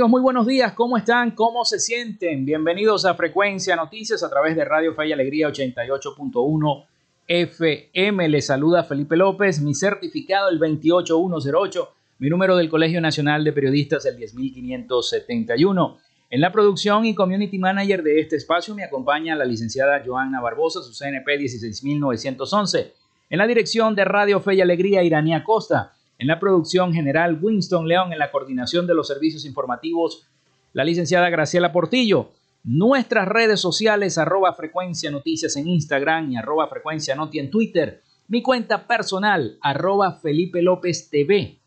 Amigos, muy buenos días. ¿Cómo están? ¿Cómo se sienten? Bienvenidos a Frecuencia Noticias a través de Radio Fe y Alegría 88.1 FM. Les saluda Felipe López, mi certificado el 28108, mi número del Colegio Nacional de Periodistas el 10571. En la producción y community manager de este espacio me acompaña la licenciada Joanna Barbosa, su CNP 16911. En la dirección de Radio Fe y Alegría, Iranía Costa. En la producción general, Winston León. En la coordinación de los servicios informativos, la licenciada Graciela Portillo. Nuestras redes sociales, arroba frecuencia noticias en Instagram y arroba frecuencia noti en Twitter. Mi cuenta personal, arroba Felipe López TV.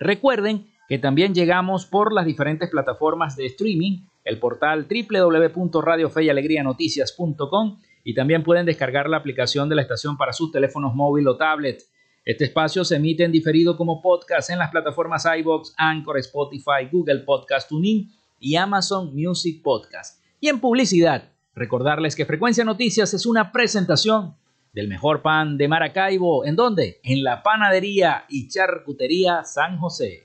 Recuerden que también llegamos por las diferentes plataformas de streaming, el portal www.radiofeyalegrianoticias.com y también pueden descargar la aplicación de la estación para sus teléfonos móvil o tablet. Este espacio se emite en diferido como podcast en las plataformas iBox, Anchor, Spotify, Google Podcast Tuning y Amazon Music Podcast. Y en publicidad, recordarles que Frecuencia Noticias es una presentación del mejor pan de Maracaibo. ¿En dónde? En la panadería y charcutería San José.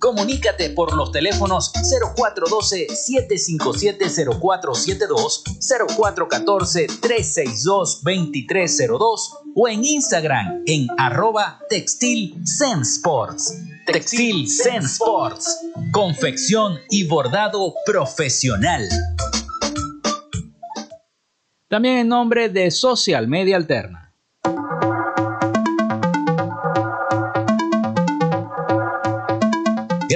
Comunícate por los teléfonos 0412-757-0472, 0414-362-2302 o en Instagram en arroba textil Sports. Textil. Confección y bordado profesional. También en nombre de Social Media Alterna.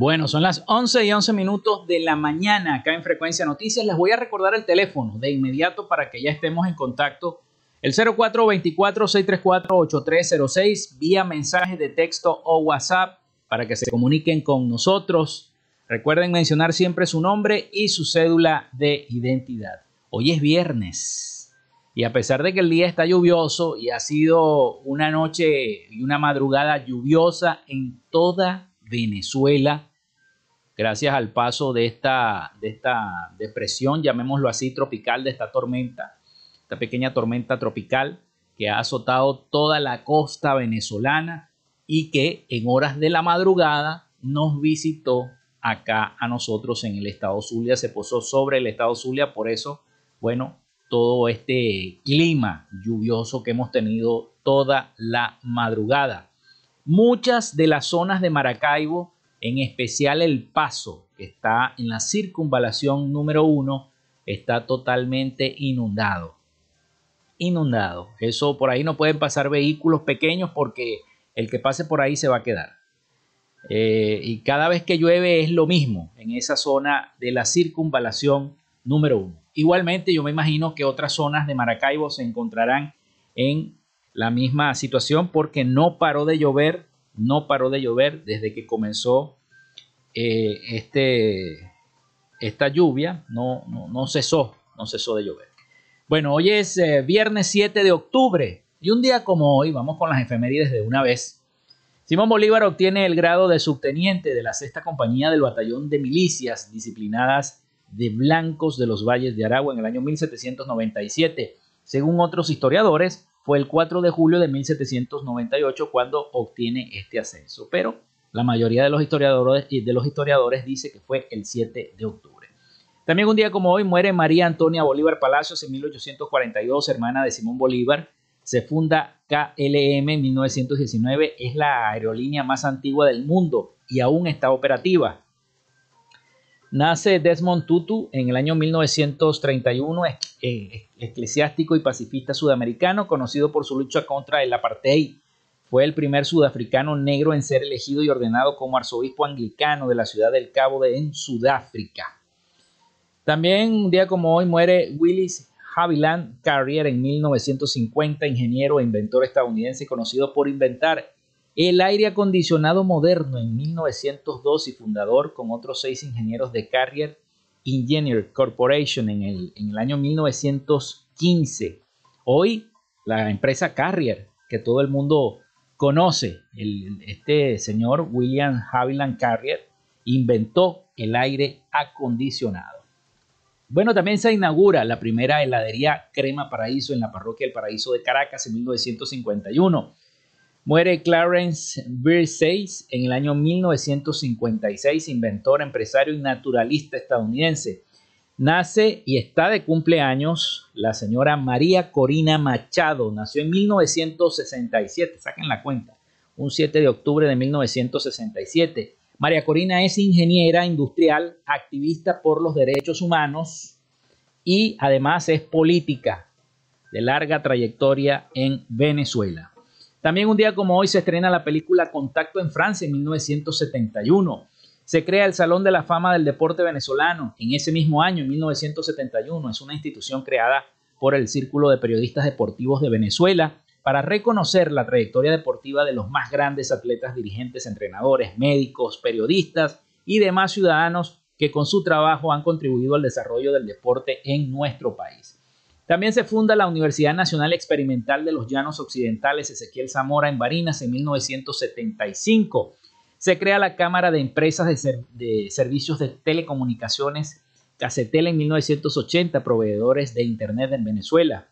Bueno, son las 11 y 11 minutos de la mañana acá en Frecuencia Noticias. Les voy a recordar el teléfono de inmediato para que ya estemos en contacto. El 0424-634-8306 vía mensaje de texto o WhatsApp para que se comuniquen con nosotros. Recuerden mencionar siempre su nombre y su cédula de identidad. Hoy es viernes y a pesar de que el día está lluvioso y ha sido una noche y una madrugada lluviosa en toda Venezuela, gracias al paso de esta, de esta depresión, llamémoslo así, tropical, de esta tormenta, esta pequeña tormenta tropical que ha azotado toda la costa venezolana y que en horas de la madrugada nos visitó acá a nosotros en el estado Zulia, se posó sobre el estado Zulia, por eso, bueno, todo este clima lluvioso que hemos tenido toda la madrugada. Muchas de las zonas de Maracaibo en especial el paso que está en la circunvalación número uno está totalmente inundado. Inundado. Eso por ahí no pueden pasar vehículos pequeños porque el que pase por ahí se va a quedar. Eh, y cada vez que llueve es lo mismo en esa zona de la circunvalación número uno. Igualmente yo me imagino que otras zonas de Maracaibo se encontrarán en la misma situación porque no paró de llover no paró de llover desde que comenzó eh, este, esta lluvia, no, no, cesó, no cesó de llover. Bueno, hoy es eh, viernes 7 de octubre y un día como hoy, vamos con las efemérides de una vez. Simón Bolívar obtiene el grado de subteniente de la sexta compañía del batallón de milicias disciplinadas de blancos de los valles de Aragua en el año 1797. Según otros historiadores, fue el 4 de julio de 1798 cuando obtiene este ascenso, pero la mayoría de los historiadores, dice que fue el 7 de octubre. También un día como hoy muere María Antonia Bolívar Palacios en 1842, hermana de Simón Bolívar. Se funda KLM en 1919, es la aerolínea más antigua del mundo y aún está operativa. Nace Desmond Tutu en el año 1931, eclesiástico y pacifista sudamericano, conocido por su lucha contra el apartheid. Fue el primer sudafricano negro en ser elegido y ordenado como arzobispo anglicano de la ciudad del Cabo de en Sudáfrica. También un día como hoy muere Willis Haviland Carrier en 1950, ingeniero e inventor estadounidense conocido por inventar el aire acondicionado moderno en 1902 y fundador con otros seis ingenieros de Carrier Engineer Corporation en el, en el año 1915. Hoy la empresa Carrier, que todo el mundo conoce, este señor William Haviland Carrier, inventó el aire acondicionado. Bueno, también se inaugura la primera heladería Crema Paraíso en la parroquia del Paraíso de Caracas en 1951. Muere Clarence Birseis en el año 1956, inventor, empresario y naturalista estadounidense. Nace y está de cumpleaños la señora María Corina Machado. Nació en 1967, saquen la cuenta, un 7 de octubre de 1967. María Corina es ingeniera industrial, activista por los derechos humanos y además es política de larga trayectoria en Venezuela. También un día como hoy se estrena la película Contacto en Francia en 1971. Se crea el Salón de la Fama del Deporte Venezolano en ese mismo año, en 1971. Es una institución creada por el Círculo de Periodistas Deportivos de Venezuela para reconocer la trayectoria deportiva de los más grandes atletas, dirigentes, entrenadores, médicos, periodistas y demás ciudadanos que con su trabajo han contribuido al desarrollo del deporte en nuestro país. También se funda la Universidad Nacional Experimental de los Llanos Occidentales Ezequiel Zamora en Barinas en 1975. Se crea la Cámara de Empresas de, Servicios de Telecomunicaciones Casetel en 1980, proveedores de Internet en Venezuela.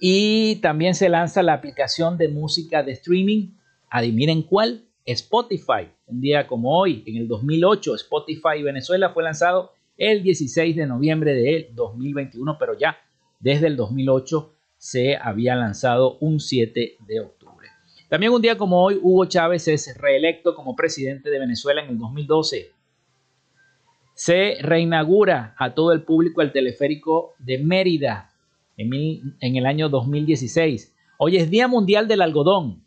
Y también se lanza la aplicación de música de streaming. Adivinen cuál, Spotify. Un día como hoy, en el 2008, Spotify Venezuela fue lanzado el 16 de noviembre de 2021, pero ya desde el 2008 se había lanzado un 7 de octubre. También un día como hoy, Hugo Chávez es reelecto como presidente de Venezuela en el 2012. Se reinaugura a todo el público el teleférico de Mérida en, en el año 2016. Hoy es Día Mundial del Algodón,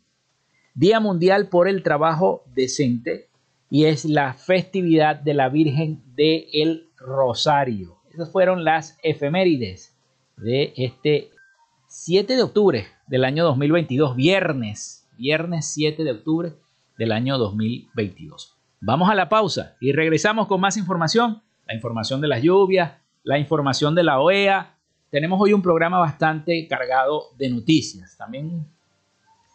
Día Mundial por el Trabajo Decente y es la festividad de la Virgen de el Rosario. Esas fueron las efemérides de este 7 de octubre del año 2022, viernes, viernes 7 de octubre del año 2022. Vamos a la pausa y regresamos con más información, la información de las lluvias, la información de la OEA. Tenemos hoy un programa bastante cargado de noticias. También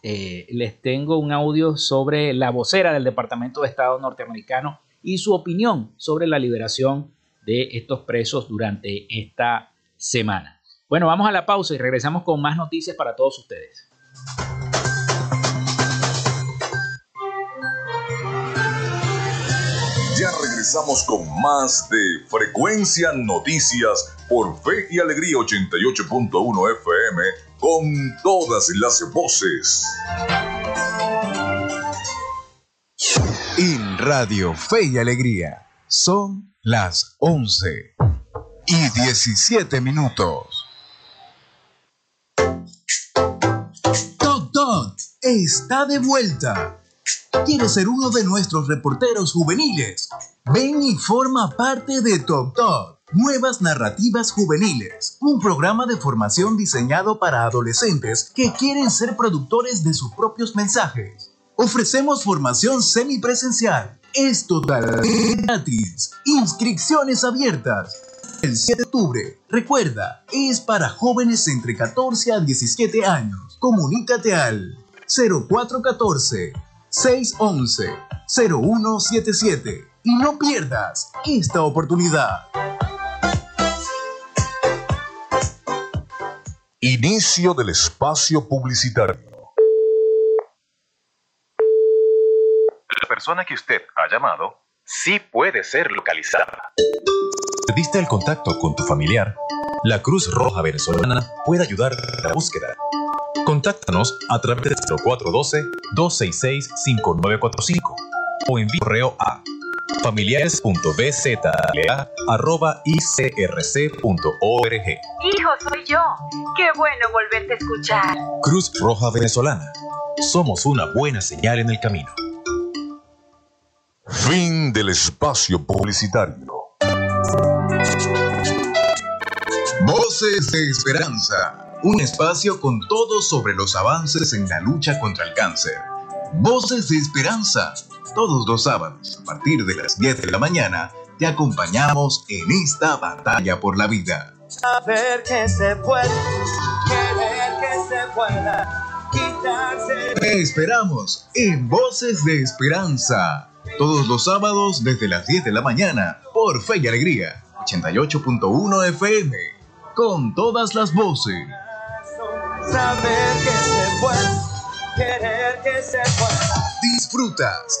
eh, les tengo un audio sobre la vocera del Departamento de Estado norteamericano y su opinión sobre la liberación de estos presos durante esta semana. Bueno, vamos a la pausa y regresamos con más noticias para todos ustedes. Ya regresamos con más de Frecuencia Noticias por Fe y Alegría 88.1 FM con todas las voces. En Radio Fe y Alegría son las 11 y 17 minutos. Toc Toc está de vuelta. ¿Quieres ser uno de nuestros reporteros juveniles? Ven y forma parte de Toc Toc. Nuevas Narrativas Juveniles, un programa de formación diseñado para adolescentes que quieren ser productores de sus propios mensajes. Ofrecemos formación semipresencial. Es totalmente gratis. Inscripciones abiertas. El 7 de octubre, recuerda, es para jóvenes entre 14 a 17 años. Comunícate al 0414 611 0177 y no pierdas esta oportunidad. Inicio del espacio publicitario. La persona que usted ha llamado sí puede ser localizada. ¿Perdiste el contacto con tu familiar? La Cruz Roja Venezolana puede ayudar en la búsqueda. Contáctanos a través de 0412-266-5945 o envíe correo a familiares.bzla.icrc.org. Hijo, soy yo. Qué bueno volverte a escuchar. Cruz Roja Venezolana. Somos una buena señal en el camino. Fin del espacio publicitario. Voces de Esperanza. Un espacio con todo sobre los avances en la lucha contra el cáncer. Voces de Esperanza. Todos los sábados, a partir de las 10 de la mañana, te acompañamos en esta batalla por la vida. Saber que se puede, querer que se pueda, quitarse. Te esperamos en Voces de Esperanza. Todos los sábados desde las 10 de la mañana por Fe y Alegría 88.1 FM. Con todas las voces. Saber que se puede, querer que se pueda. Disfrutas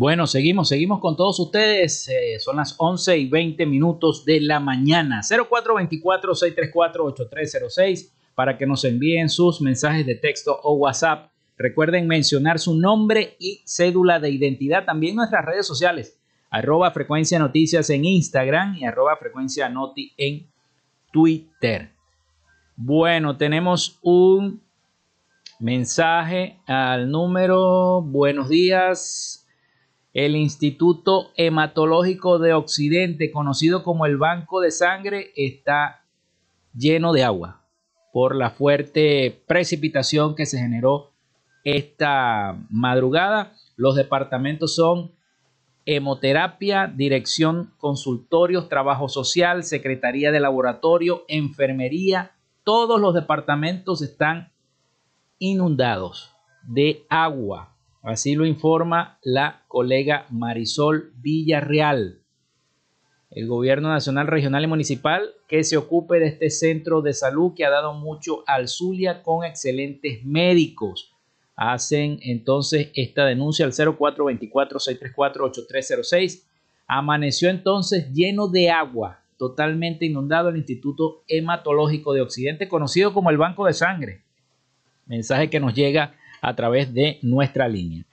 Bueno, seguimos, seguimos con todos ustedes. Eh, son las 11 y 20 minutos de la mañana. 0424-634-8306 para que nos envíen sus mensajes de texto o WhatsApp. Recuerden mencionar su nombre y cédula de identidad. También nuestras redes sociales. Arroba Frecuencia Noticias en Instagram y arroba Frecuencia Noti en Twitter. Bueno, tenemos un mensaje al número. Buenos días. El Instituto Hematológico de Occidente, conocido como el Banco de Sangre, está lleno de agua por la fuerte precipitación que se generó esta madrugada. Los departamentos son hemoterapia, dirección, consultorios, trabajo social, secretaría de laboratorio, enfermería. Todos los departamentos están inundados de agua. Así lo informa la colega Marisol Villarreal. el gobierno nacional, regional y municipal que se ocupe de este centro de salud que ha dado mucho al Zulia con excelentes médicos. Hacen entonces esta denuncia al 0424-634-8306. Amaneció entonces lleno de agua, totalmente inundado el Instituto Hematológico de Occidente, conocido como el Banco de Sangre. Mensaje que nos llega a través de nuestra línea.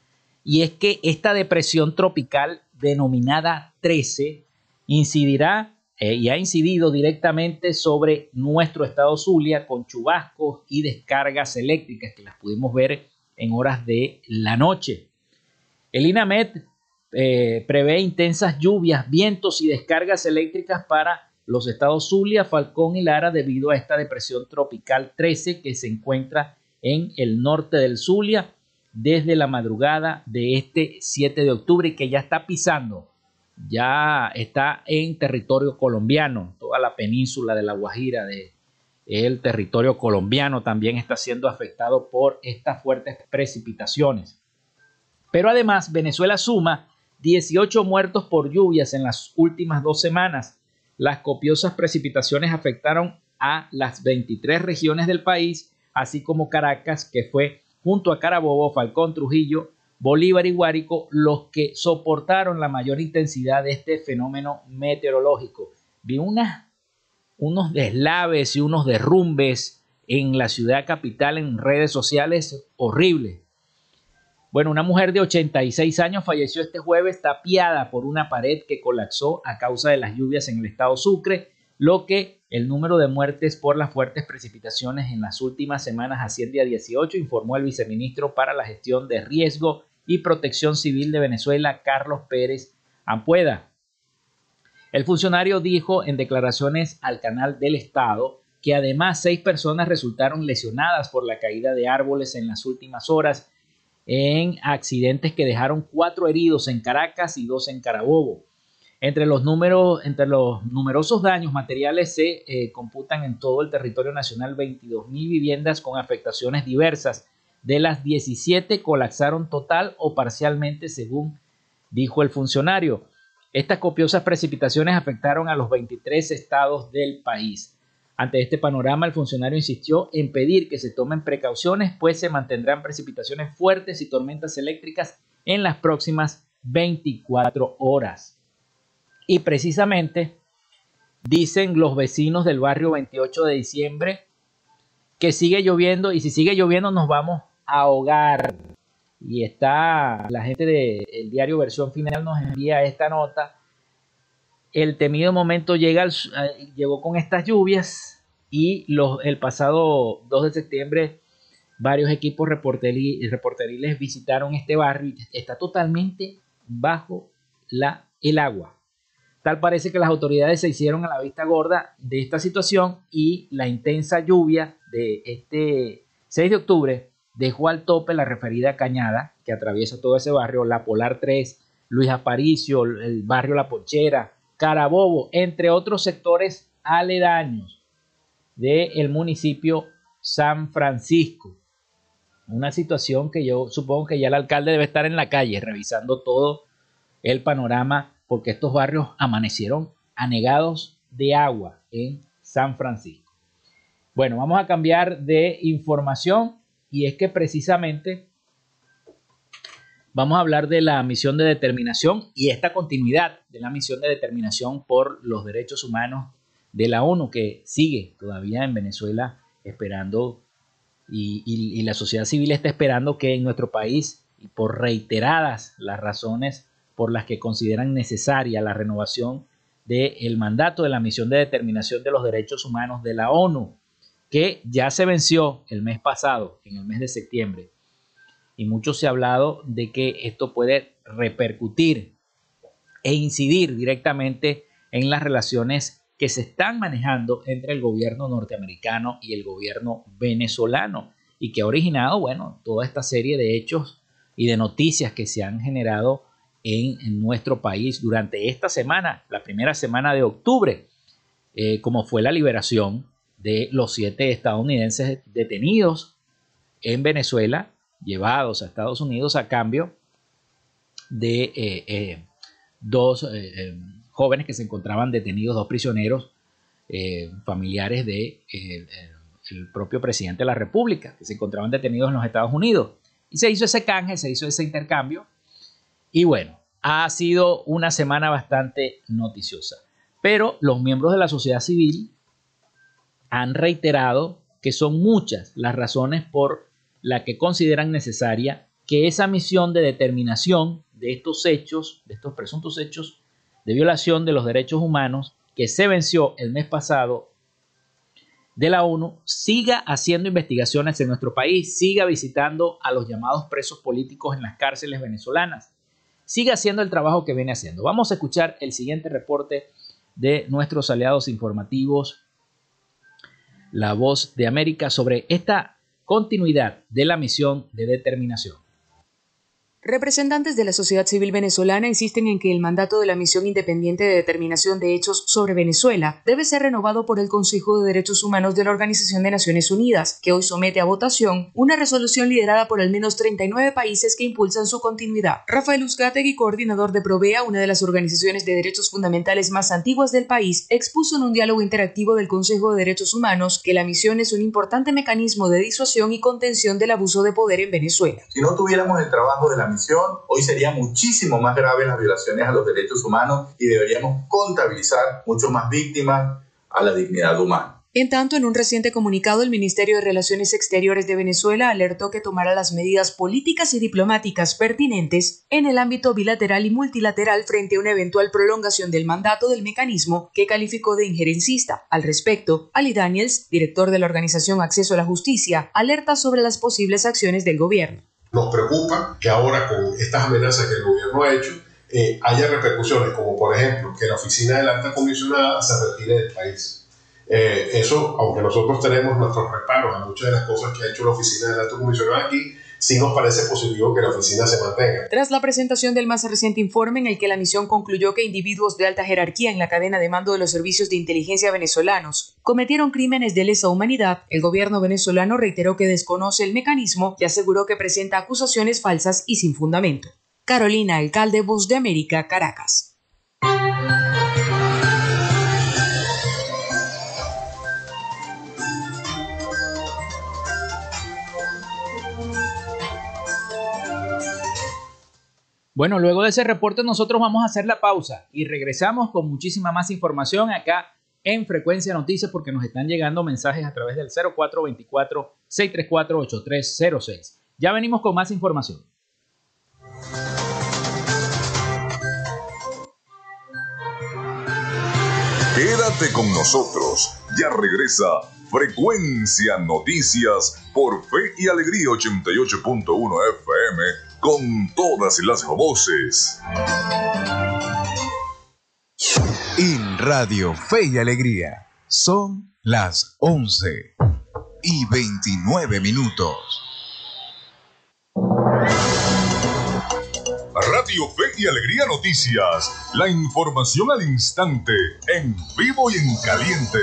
Y es que esta depresión tropical denominada 13 incidirá eh, y ha incidido directamente sobre nuestro estado Zulia con chubascos y descargas eléctricas que las pudimos ver en horas de la noche. El INAMED eh, prevé intensas lluvias, vientos y descargas eléctricas para los estados Zulia, Falcón y Lara debido a esta depresión tropical 13 que se encuentra en el norte del Zulia desde la madrugada de este 7 de octubre que ya está pisando ya está en territorio colombiano, toda la península de la Guajira, de el territorio colombiano también está siendo afectado por estas fuertes precipitaciones. Pero además Venezuela suma 18 muertos por lluvias en las últimas dos semanas. Las copiosas precipitaciones afectaron a las 23 regiones del país, así como Caracas, que fue junto a Carabobo, Falcón, Trujillo, Bolívar y Guárico los que soportaron la mayor intensidad de este fenómeno meteorológico. Vi unos deslaves y unos derrumbes en la ciudad capital en redes sociales horribles. Bueno, una mujer de 86 años falleció este jueves tapiada por una pared que colapsó a causa de las lluvias en el estado Sucre, lo que el número de muertes por las fuertes precipitaciones en las últimas semanas asciende a 18, informó el viceministro para la gestión de riesgo y protección civil de Venezuela, Carlos Pérez Ampueda. El funcionario dijo en declaraciones al canal del Estado que además seis personas resultaron lesionadas por la caída de árboles en las últimas horas en accidentes que dejaron cuatro heridos en Caracas y dos en Carabobo. Entre los, números, entre los numerosos daños materiales se eh, computan en todo el territorio nacional 22 mil viviendas con afectaciones diversas. De las 17 colapsaron total o parcialmente, según dijo el funcionario. Estas copiosas precipitaciones afectaron a los 23 estados del país. Ante este panorama, el funcionario insistió en pedir que se tomen precauciones, pues se mantendrán precipitaciones fuertes y tormentas eléctricas en las próximas 24 horas. Y precisamente dicen los vecinos del barrio 28 de diciembre que sigue lloviendo y si sigue lloviendo nos vamos a ahogar. Y está la gente del diario Versión Final nos envía esta nota. El temido momento llega llegó con estas lluvias y los, el pasado 2 de septiembre varios equipos reporteriles visitaron este barrio y está totalmente bajo la, el agua. Tal parece que las autoridades se hicieron a la vista gorda de esta situación y la intensa lluvia de este 6 de octubre dejó al tope la referida cañada que atraviesa todo ese barrio, la Polar 3, Luis Aparicio, el barrio La Ponchera, Carabobo, entre otros sectores aledaños del municipio San Francisco. Una situación que yo supongo que ya el alcalde debe estar en la calle revisando todo el panorama porque estos barrios amanecieron anegados de agua en San Francisco. Bueno, vamos a cambiar de información y es que precisamente vamos a hablar de la misión de determinación y esta continuidad de la misión de determinación por los derechos humanos de la ONU que sigue todavía en Venezuela esperando y, y la sociedad civil está esperando que en nuestro país y por reiteradas las razones por las que consideran necesaria la renovación del mandato de la misión de determinación de los derechos humanos de la ONU, que ya se venció el mes pasado, en el mes de septiembre. Y mucho se ha hablado de que esto puede repercutir e incidir directamente en las relaciones que se están manejando entre el gobierno norteamericano y el gobierno venezolano y que ha originado, bueno, toda esta serie de hechos y de noticias que se han generado en, nuestro país durante esta semana, la primera semana de octubre, eh, como fue la liberación de los siete estadounidenses detenidos en Venezuela, llevados a Estados Unidos a cambio de eh, eh, dos jóvenes que se encontraban detenidos, dos prisioneros familiares de el propio presidente de la República, que se encontraban detenidos en los Estados Unidos. Y se hizo ese canje, se hizo ese intercambio. Y bueno, ha sido una semana bastante noticiosa. Pero los miembros de la sociedad civil han reiterado que son muchas las razones por las que consideran necesaria que esa misión de determinación de estos hechos, de estos presuntos hechos de violación de los derechos humanos que se venció el mes pasado de la ONU siga haciendo investigaciones en nuestro país, siga visitando a los llamados presos políticos en las cárceles venezolanas, siga haciendo el trabajo que viene haciendo. Vamos a escuchar el siguiente reporte de nuestros aliados informativos, La Voz de América, sobre esta continuidad de la misión de determinación. Representantes de la sociedad civil venezolana insisten en que el mandato de la Misión Independiente de Determinación de Hechos sobre Venezuela debe ser renovado por el Consejo de Derechos Humanos de la Organización de Naciones Unidas, que hoy somete a votación una resolución liderada por al menos 39 países que impulsan su continuidad. Rafael Uzcategui, coordinador de Provea, una de las organizaciones de derechos fundamentales más antiguas del país, expuso en un diálogo interactivo del Consejo de Derechos Humanos que la misión es un importante mecanismo de disuasión y contención del abuso de poder en Venezuela. Si no tuviéramos el trabajo de la hoy sería muchísimo más grave las violaciones a los derechos humanos y deberíamos contabilizar mucho más víctimas a la dignidad humana. En tanto, en un reciente comunicado, el Ministerio de Relaciones Exteriores de Venezuela alertó que tomará las medidas políticas y diplomáticas pertinentes en el ámbito bilateral y multilateral frente a una eventual prolongación del mandato del mecanismo que calificó de injerencista. Al respecto, Ali Daniels, director de la organización Acceso a la Justicia, alerta sobre las posibles acciones del gobierno. Nos preocupa que ahora con estas amenazas que el gobierno ha hecho eh, haya repercusiones, como por ejemplo que la oficina de la alta comisionada se retire del país. Eh, eso, aunque nosotros tenemos nuestros reparos a muchas de las cosas que ha hecho la oficina de la alta comisionada aquí, sí nos parece positivo que la oficina se mantenga. Tras la presentación del más reciente informe en el que la misión concluyó que individuos de alta jerarquía en la cadena de mando de los servicios de inteligencia venezolanos cometieron crímenes de lesa humanidad, el gobierno venezolano reiteró que desconoce el mecanismo y aseguró que presenta acusaciones falsas y sin fundamento. Carolina, alcalde Voz de América, Caracas. Bueno, luego de ese reporte nosotros vamos a hacer la pausa y regresamos con muchísima más información acá en Frecuencia Noticias porque nos están llegando mensajes a través del 0424-634-8306. Ya venimos con más información. Quédate con nosotros. Ya regresa Frecuencia Noticias por Fe y Alegría 88.1 FM con todas las voces. En Radio Fe y Alegría son las 11 y 29 minutos. Radio Fe y Alegría Noticias, la información al instante, en vivo y en caliente.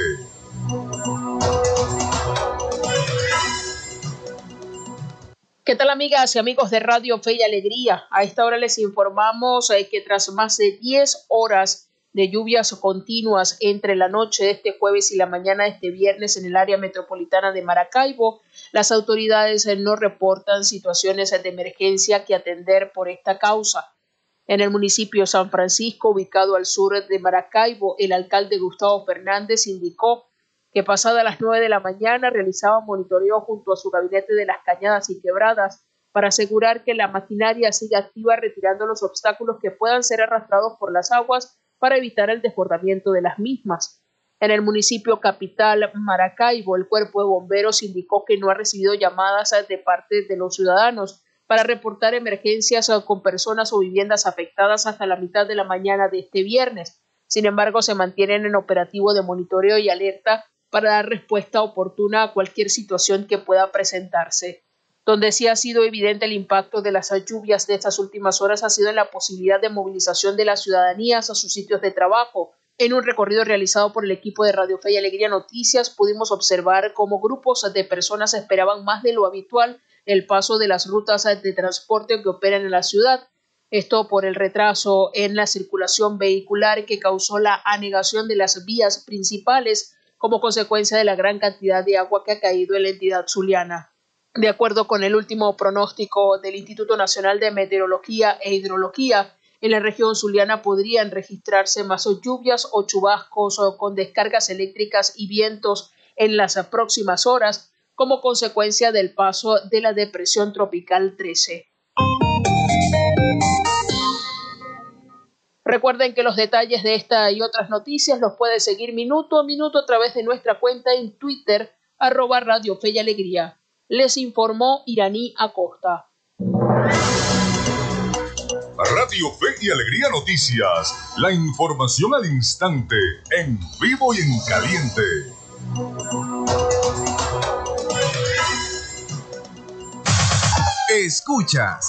¿Qué tal amigas y amigos de Radio Fe y Alegría? A esta hora les informamos eh, que tras más de 10 horas de lluvias continuas entre la noche de este jueves y la mañana de este viernes en el área metropolitana de Maracaibo, las autoridades eh, no reportan situaciones de emergencia que atender por esta causa. En el municipio San Francisco, ubicado al sur de Maracaibo, el alcalde Gustavo Fernández indicó que pasada las nueve de la mañana realizaba monitoreo junto a su gabinete de las cañadas y quebradas para asegurar que la maquinaria siga activa retirando los obstáculos que puedan ser arrastrados por las aguas para evitar el desbordamiento de las mismas. En el municipio capital Maracaibo, el cuerpo de bomberos indicó que no ha recibido llamadas de parte de los ciudadanos para reportar emergencias con personas o viviendas afectadas hasta la mitad de la mañana de este viernes. Sin embargo, se mantienen en operativo de monitoreo y alerta para dar respuesta oportuna a cualquier situación que pueda presentarse. Donde sí ha sido evidente el impacto de las lluvias de estas últimas horas ha sido en la posibilidad de movilización de las ciudadanías a sus sitios de trabajo. En un recorrido realizado por el equipo de Radio Fe y Alegría Noticias pudimos observar cómo grupos de personas esperaban más de lo habitual el paso de las rutas de transporte que operan en la ciudad. Esto por el retraso en la circulación vehicular que causó la anegación de las vías principales como consecuencia de la gran cantidad de agua que ha caído en la entidad zuliana. De acuerdo con el último pronóstico del Instituto Nacional de Meteorología e Hidrología, en la región zuliana podrían registrarse más lluvias o chubascos o con descargas eléctricas y vientos en las próximas horas como consecuencia del paso de la depresión tropical 13. Recuerden que los detalles de esta y otras noticias los puede seguir minuto a minuto a través de nuestra cuenta en Twitter, arroba Radio Fe y Alegría. Les informó Iraní Acosta. Radio Fe y Alegría Noticias. La información al instante, en vivo y en caliente. Escuchas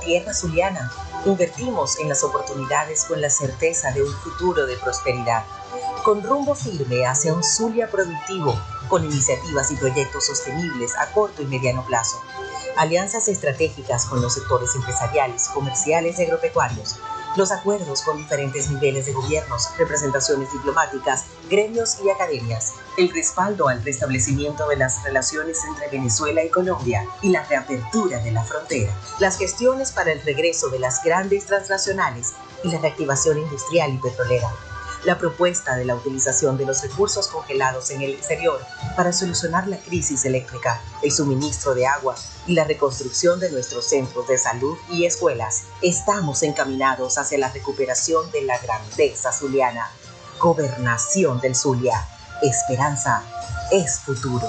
Tierra zuliana. Invertimos en las oportunidades con la certeza de un futuro de prosperidad, con rumbo firme hacia un Zulia productivo, con iniciativas y proyectos sostenibles a corto y mediano plazo, alianzas estratégicas con los sectores empresariales, comerciales y agropecuarios, los acuerdos con diferentes niveles de gobiernos, representaciones diplomáticas, gremios y academias, el respaldo al restablecimiento de las relaciones entre Venezuela y Colombia y la reapertura de la frontera, las gestiones para el regreso de las grandes transnacionales y la reactivación industrial y petrolera. La propuesta de la utilización de los recursos congelados en el exterior para solucionar la crisis eléctrica, el suministro de agua y la reconstrucción de nuestros centros de salud y escuelas. Estamos encaminados hacia la recuperación de la grandeza zuliana. Gobernación del Zulia. Esperanza es futuro.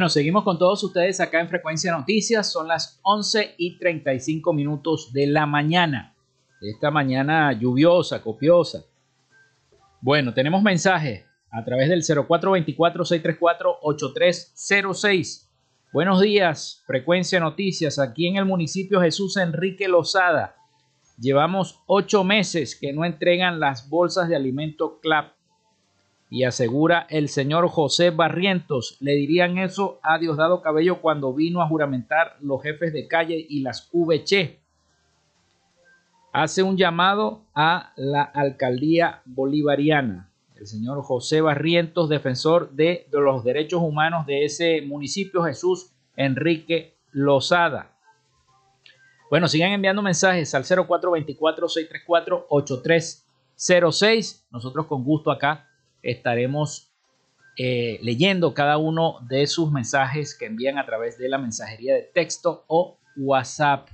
Bueno, seguimos con todos ustedes acá en Frecuencia Noticias. Son las 11 y 35 minutos de la mañana. Esta mañana lluviosa, copiosa. Bueno, tenemos mensajes a través del 0424-634-8306. Buenos días, Frecuencia Noticias, aquí en el municipio Jesús Enrique Lozada. Llevamos ocho meses que no entregan las bolsas de alimento CLAP y asegura el señor José Barrientos. Le dirían eso a Diosdado Cabello cuando vino a juramentar los jefes de calle y las VC. hace un llamado a la alcaldía bolivariana. El señor José Barrientos, defensor de, los derechos humanos de ese municipio, Jesús Enrique Lozada. Bueno, sigan enviando mensajes al 0424-634-8306. Nosotros con gusto acá estaremos eh, leyendo cada uno de sus mensajes que envían a través de la mensajería de texto o WhatsApp.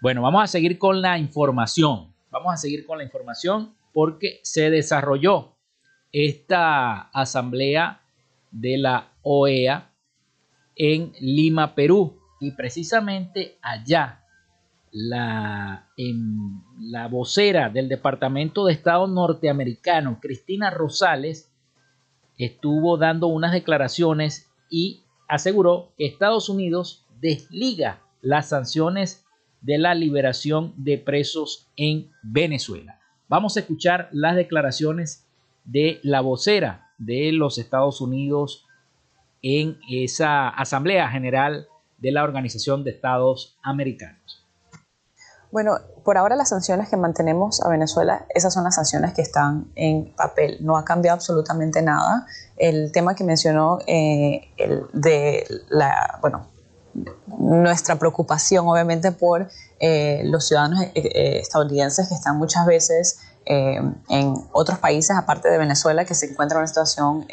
Bueno, vamos a seguir con la información. Vamos a seguir con la información porque se desarrolló esta asamblea de la OEA en Lima, Perú. Y precisamente allá, la, vocera del Departamento de Estado norteamericano, Cristina Rosales, estuvo dando unas declaraciones y aseguró que Estados Unidos desliga las sanciones de la liberación de presos en Venezuela. Vamos a escuchar las declaraciones de la vocera de los Estados Unidos en esa Asamblea General de la Organización de Estados Americanos. Bueno, por ahora las sanciones que mantenemos a Venezuela, esas son las sanciones que están en papel. No ha cambiado absolutamente nada. El tema que mencionó eh, de la, bueno, nuestra preocupación obviamente por eh, los ciudadanos eh, eh, estadounidenses que están muchas veces en otros países aparte de Venezuela que se encuentran en una situación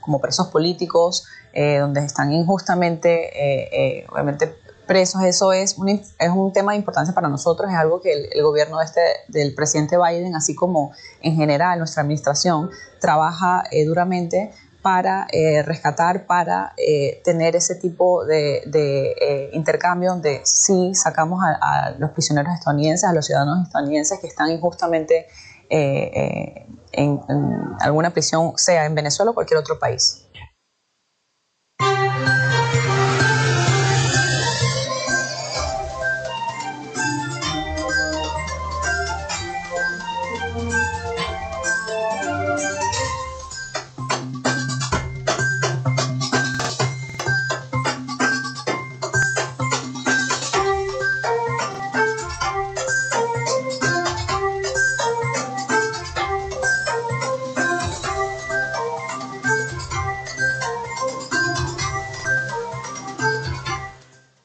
como presos políticos donde están injustamente obviamente presos eso es un, es un tema de importancia para nosotros es algo que el, gobierno este, del presidente Biden así como en general nuestra administración trabaja duramente para eh, rescatar, para eh, tener ese tipo de, eh, intercambio donde sí sacamos a, los prisioneros estadounidenses, a los ciudadanos estadounidenses que están injustamente en, en alguna prisión, sea en Venezuela o cualquier otro país.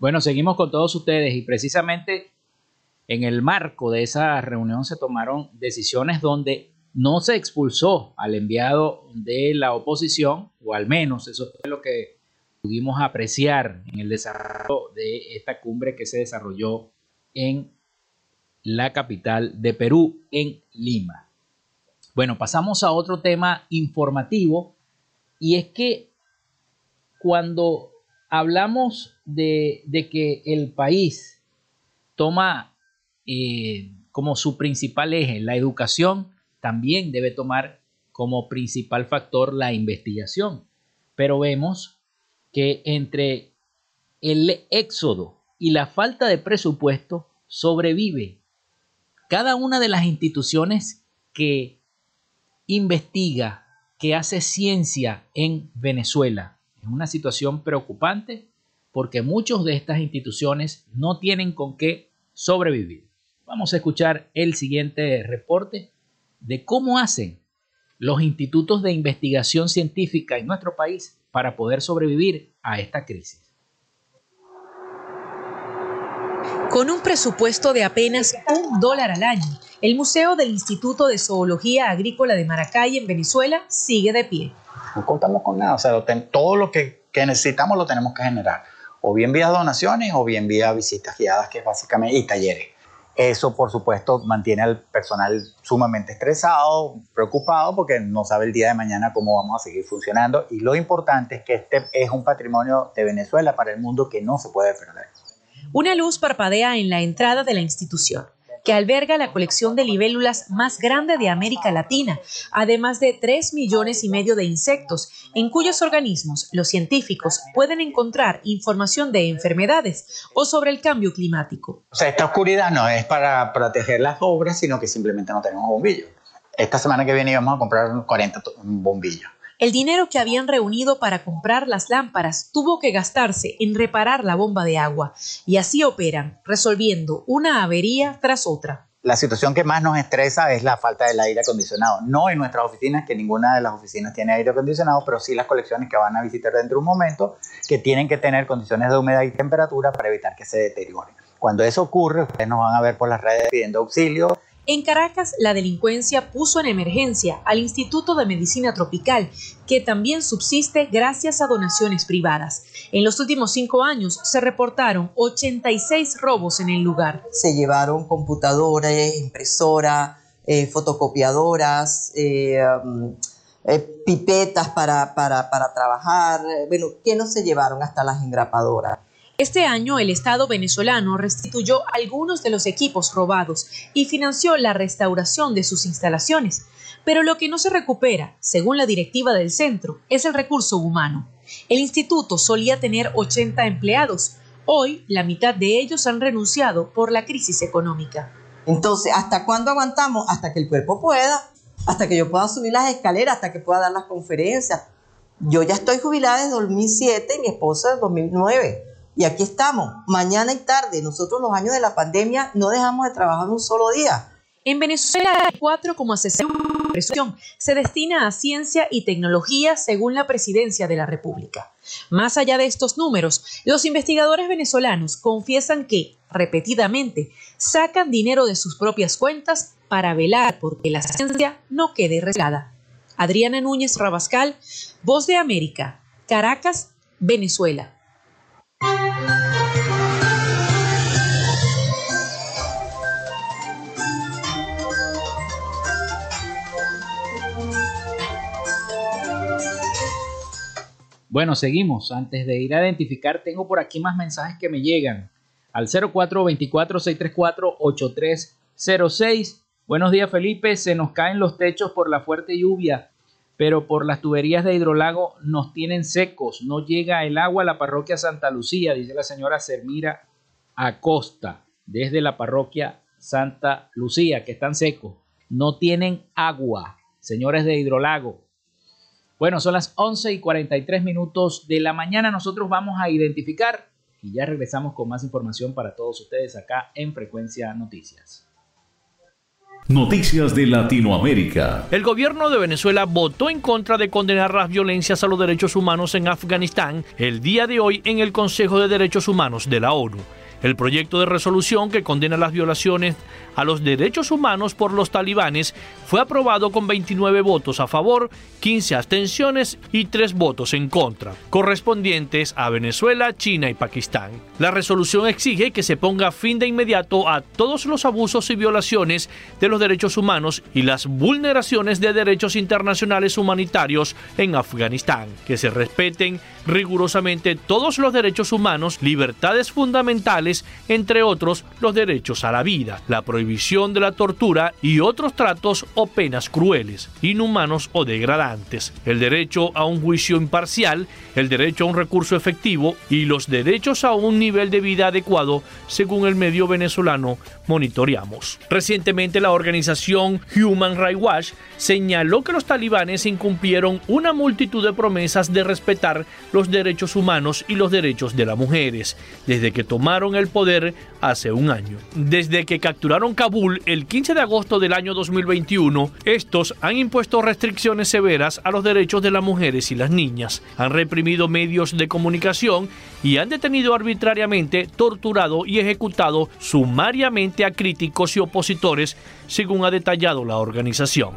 Bueno, seguimos con todos ustedes y precisamente en el marco de esa reunión se tomaron decisiones donde no se expulsó al enviado de la oposición, o al menos eso fue lo que pudimos apreciar en el desarrollo de esta cumbre que se desarrolló en la capital de Perú, en Lima. Bueno, pasamos a otro tema informativo y es que cuando hablamos de, que el país toma eh, como su principal eje la educación, también debe tomar como principal factor la investigación. Pero vemos que entre el éxodo y la falta de presupuesto sobrevive cada una de las instituciones que investiga, que hace ciencia en Venezuela. Es una situación preocupante porque muchos de estas instituciones no tienen con qué sobrevivir. Vamos a escuchar el siguiente reporte de cómo hacen los institutos de investigación científica en nuestro país para poder sobrevivir a esta crisis. Con un presupuesto de apenas un dólar al año, el Museo del Instituto de Zoología Agrícola de Maracay en Venezuela sigue de pie no contamos con nada. O sea, todo lo que, necesitamos lo tenemos que generar. O bien vía donaciones o bien vía visitas guiadas, que es básicamente, y talleres. Eso, por supuesto, mantiene al personal sumamente estresado, preocupado, porque no sabe el día de mañana cómo vamos a seguir funcionando. Y lo importante es que este es un patrimonio de Venezuela para el mundo que no se puede perder. Una luz parpadea en la entrada de la institución que alberga la colección de libélulas más grande de América Latina, además de 3 millones y medio de insectos, en cuyos organismos los científicos pueden encontrar información de enfermedades o sobre el cambio climático. O sea, esta oscuridad no es para proteger las obras, sino que simplemente no tenemos bombillos. Esta semana que viene íbamos a comprar 40 bombillos. El dinero que habían reunido para comprar las lámparas tuvo que gastarse en reparar la bomba de agua y así operan, resolviendo una avería tras otra. la situación que más nos estresa es la falta del aire acondicionado. No en nuestras oficinas, que ninguna de las oficinas tiene aire acondicionado, pero sí las colecciones que van a visitar dentro de un momento, que tienen que tener condiciones de humedad y temperatura para evitar que se deterioren. Cuando eso ocurre, ustedes nos van a ver por las redes pidiendo auxilio, en Caracas, la delincuencia puso en emergencia al Instituto de Medicina Tropical, que también subsiste gracias a donaciones privadas. En los últimos cinco años se reportaron 86 robos en el lugar. Se llevaron computadores, impresoras, eh, fotocopiadoras, eh, um, eh, pipetas para, para, para trabajar. Bueno, ¿qué no se llevaron? Hasta las engrapadoras. Este año el Estado venezolano restituyó algunos de los equipos robados y financió la restauración de sus instalaciones. Pero lo que no se recupera, según la directiva del centro, es el recurso humano. El instituto solía tener 80 empleados. Hoy la mitad de ellos han renunciado por la crisis económica. Entonces, ¿hasta cuándo aguantamos? Hasta que el cuerpo pueda, hasta que yo pueda subir las escaleras, hasta que pueda dar las conferencias. Yo ya estoy jubilada desde 2007 y mi esposa desde 2009 y aquí estamos, mañana y tarde. Nosotros los años de la pandemia no dejamos de trabajar un solo día. En Venezuela, 4,60% se destina a ciencia y tecnología según la presidencia de la República. Más allá de estos números, los investigadores venezolanos confiesan que, repetidamente, sacan dinero de sus propias cuentas para velar porque la ciencia no quede rezagada. Adriana Núñez Rabascal, Voz de América, Caracas, Venezuela. Bueno, seguimos. Antes de ir a identificar, tengo por aquí más mensajes que me llegan. Al 0424-634-8306. Buenos días, Felipe. Se nos caen los techos por la fuerte lluvia pero por las tuberías de hidrolago nos tienen secos, no llega el agua a la parroquia Santa Lucía, dice la señora Sermira Acosta, desde la parroquia Santa Lucía, que están secos, no tienen agua, señores de hidrolago. Bueno, son las 11 y 43 minutos de la mañana, nosotros vamos a identificar y ya regresamos con más información para todos ustedes acá en Frecuencia Noticias. Noticias de Latinoamérica. El gobierno de Venezuela votó en contra de condenar las violencias a los derechos humanos en Afganistán el día de hoy en el Consejo de Derechos Humanos de la ONU. El proyecto de resolución que condena las violaciones a los derechos humanos por los talibanes fue aprobado con 29 votos a favor, 15 abstenciones y 3 votos en contra, correspondientes a Venezuela, China y Pakistán. La resolución exige que se ponga fin de inmediato a todos los abusos y violaciones de los derechos humanos y las vulneraciones de derechos internacionales humanitarios en Afganistán, que se respeten rigurosamente todos los derechos humanos, libertades fundamentales, entre otros los derechos a la vida, la prohibición de la tortura y otros tratos o penas crueles, inhumanos o degradantes, el derecho a un juicio imparcial, el derecho a un recurso efectivo y los derechos a un nivel de vida adecuado según el medio venezolano monitoreamos. Recientemente la organización Human Rights Watch señaló que los talibanes incumplieron una multitud de promesas de respetar los derechos humanos y los derechos de las mujeres desde que tomaron el poder hace un año. Desde que capturaron Kabul el 15 de agosto del año 2021, estos han impuesto restricciones severas a los derechos de las mujeres y las niñas, han reprimido medios de comunicación y han detenido arbitrariamente, torturado y ejecutado sumariamente a críticos y opositores, según ha detallado la organización.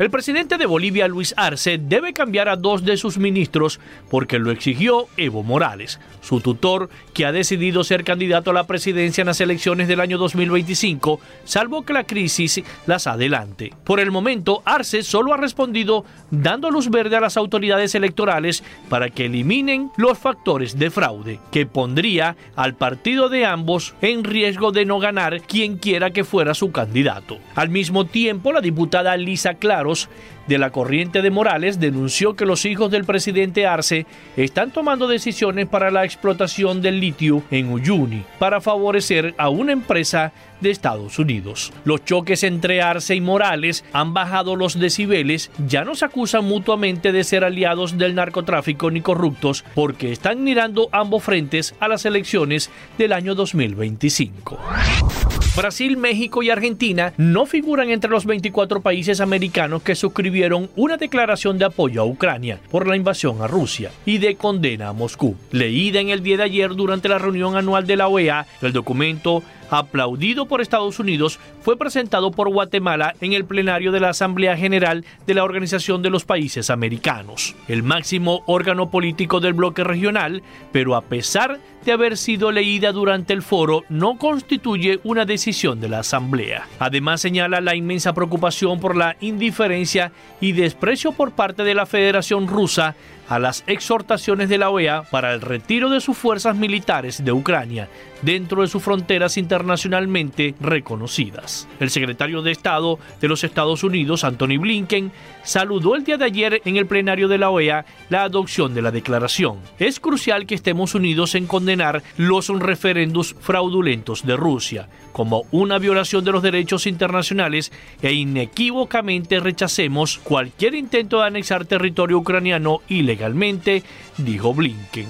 El presidente de Bolivia, Luis Arce, debe cambiar a dos de sus ministros porque lo exigió Evo Morales, su tutor, que ha decidido ser candidato a la presidencia en las elecciones del año 2025, salvo que la crisis las adelante. Por el momento, Arce solo ha respondido dando luz verde a las autoridades electorales para que eliminen los factores de fraude, que pondría al partido de ambos en riesgo de no ganar quien quiera que fuera su candidato. Al mismo tiempo, la diputada Lisa Claros de la corriente de Morales denunció que los hijos del presidente Arce están tomando decisiones para la explotación del litio en Uyuni para favorecer a una empresa de Estados Unidos. Los choques entre Arce y Morales han bajado los decibeles, ya no se acusan mutuamente de ser aliados del narcotráfico ni corruptos porque están mirando ambos frentes a las elecciones del año 2025. Brasil, México y Argentina no figuran entre los 24 países americanos que suscribieron una declaración de apoyo a Ucrania por la invasión a Rusia y de condena a Moscú. Leída en el día de ayer durante la reunión anual de la OEA, el documento aplaudido por Estados Unidos, fue presentado por Guatemala en el plenario de la Asamblea General de la Organización de los Países Americanos, el máximo órgano político del bloque regional, pero a pesar de haber sido leída durante el foro, no constituye una decisión de la Asamblea. Además señala la inmensa preocupación por la indiferencia y desprecio por parte de la Federación Rusa a las exhortaciones de la OEA para el retiro de sus fuerzas militares de Ucrania dentro de sus fronteras internacionalmente reconocidas. El secretario de Estado de los Estados Unidos, Anthony Blinken, saludó el día de ayer en el plenario de la OEA la adopción de la declaración. Es crucial que estemos unidos en condenar los referendos fraudulentos de Rusia como una violación de los derechos internacionales e inequívocamente rechacemos cualquier intento de anexar territorio ucraniano ilegalmente, dijo Blinken.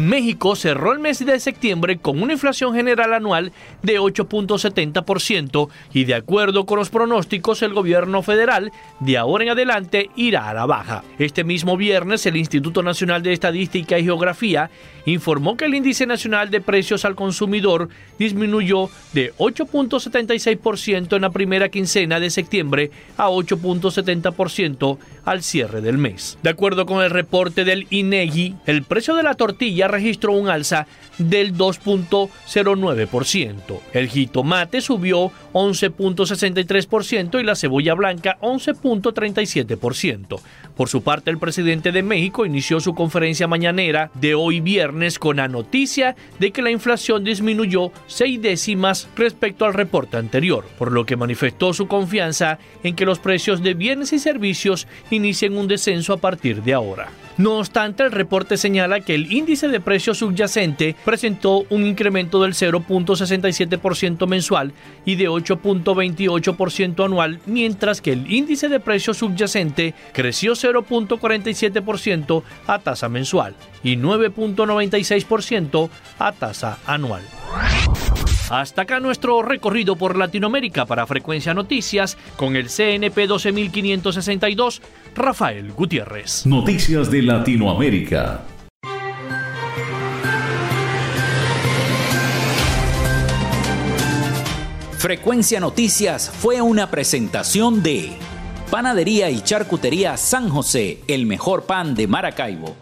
México cerró el mes de septiembre con una inflación general anual de 8.70% y de acuerdo con los pronósticos el gobierno federal de ahora en adelante irá a la baja. Este mismo viernes el Instituto Nacional de Estadística y Geografía informó que el índice nacional de precios al consumidor disminuyó de 8.76% en la primera quincena de septiembre a 8.70% al cierre del mes. De acuerdo con el reporte del INEGI, el precio de la tortilla registró un alza del 2.09%. El jitomate subió 11.63% y la cebolla blanca 11.37%. Por su parte, el presidente de México inició su conferencia mañanera de hoy viernes con la noticia de que la inflación disminuyó seis décimas respecto al reporte anterior, por lo que manifestó su confianza en que los precios de bienes y servicios inicien un descenso a partir de ahora. No obstante, el reporte señala que el índice de precio subyacente presentó un incremento del 0.67% mensual y de 8.28% anual, mientras que el índice de precio subyacente creció 0.47% a tasa mensual y 9.96% a tasa anual. Hasta acá nuestro recorrido por Latinoamérica para Frecuencia Noticias con el CNP 12562, Rafael Gutiérrez. Noticias de Latinoamérica. Frecuencia Noticias fue una presentación de Panadería y Charcutería San José, el mejor pan de Maracaibo